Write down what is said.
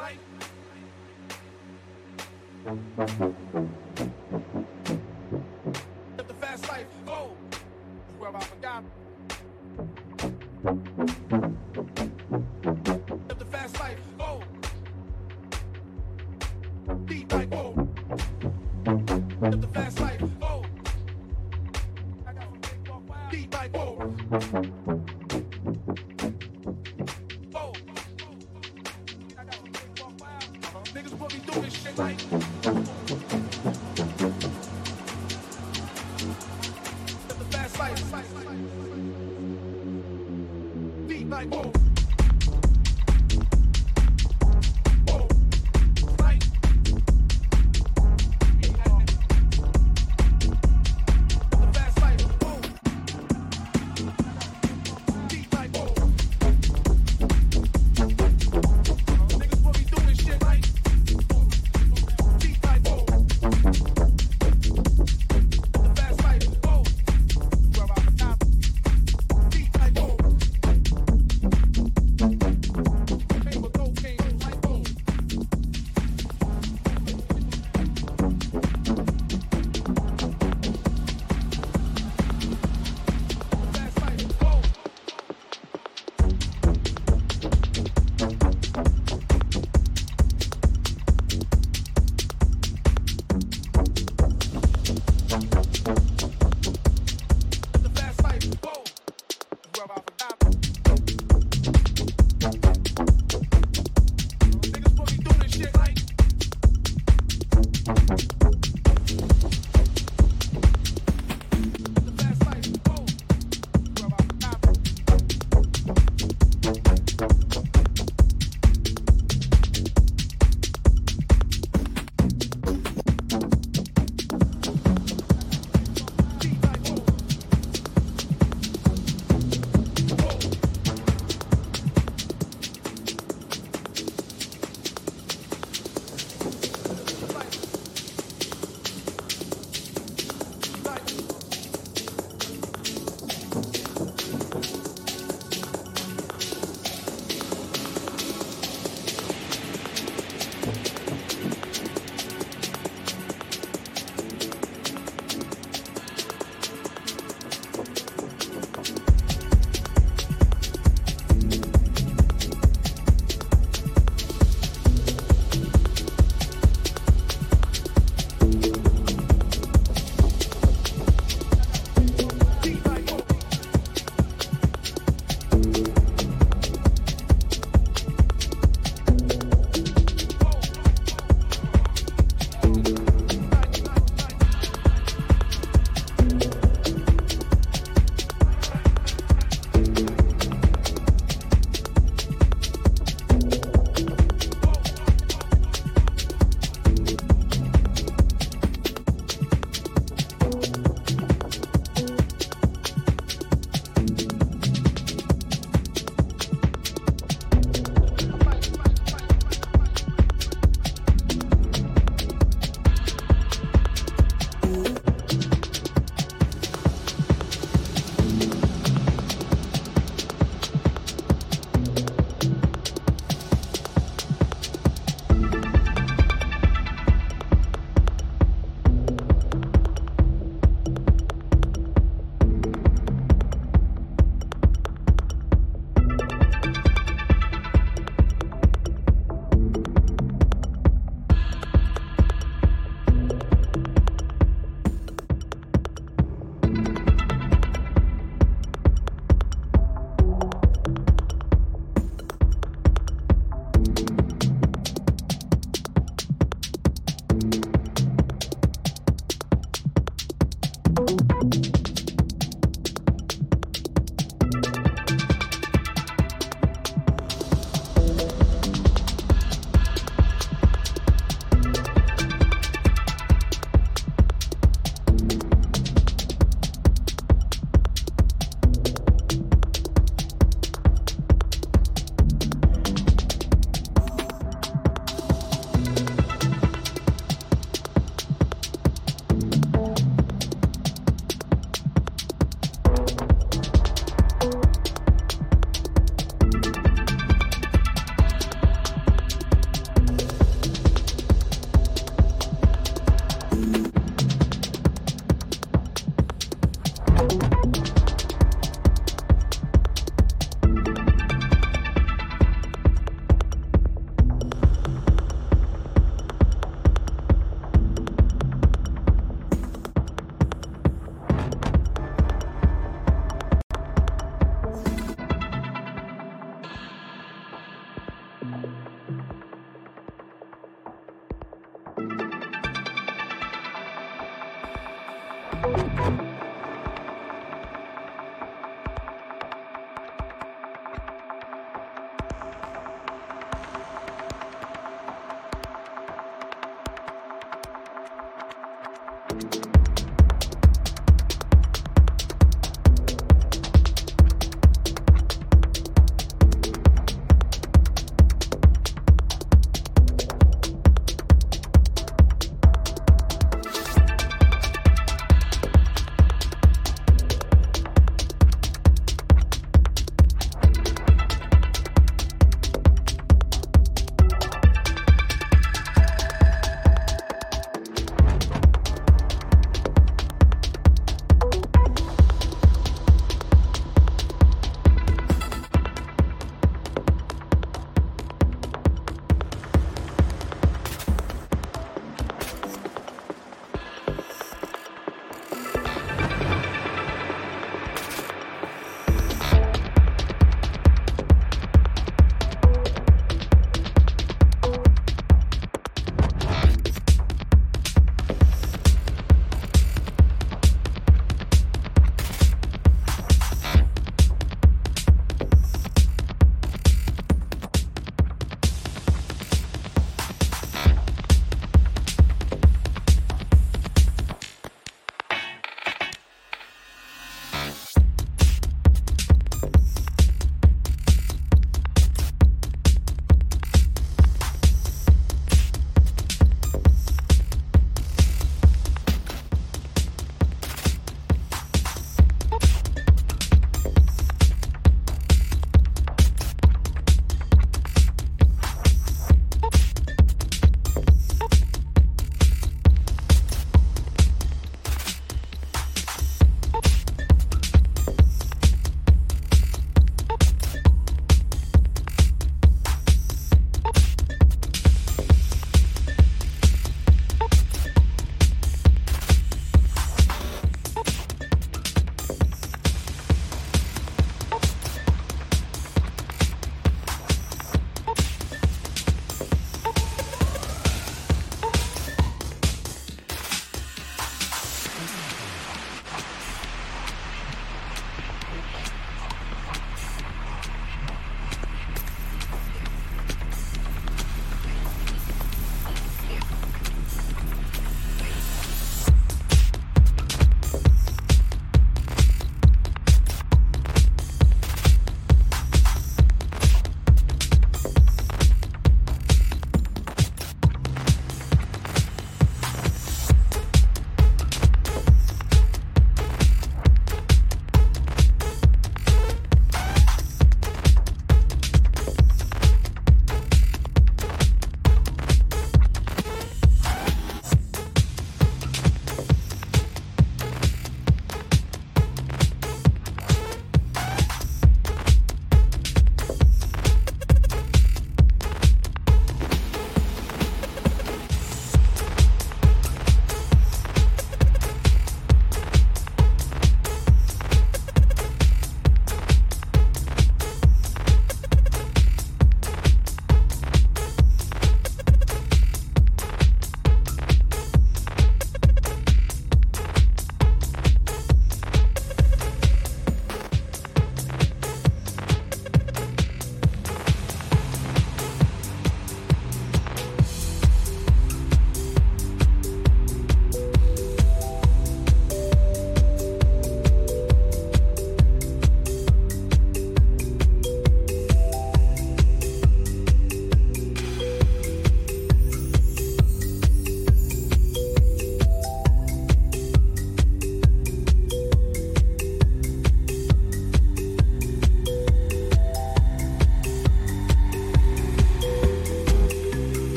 shit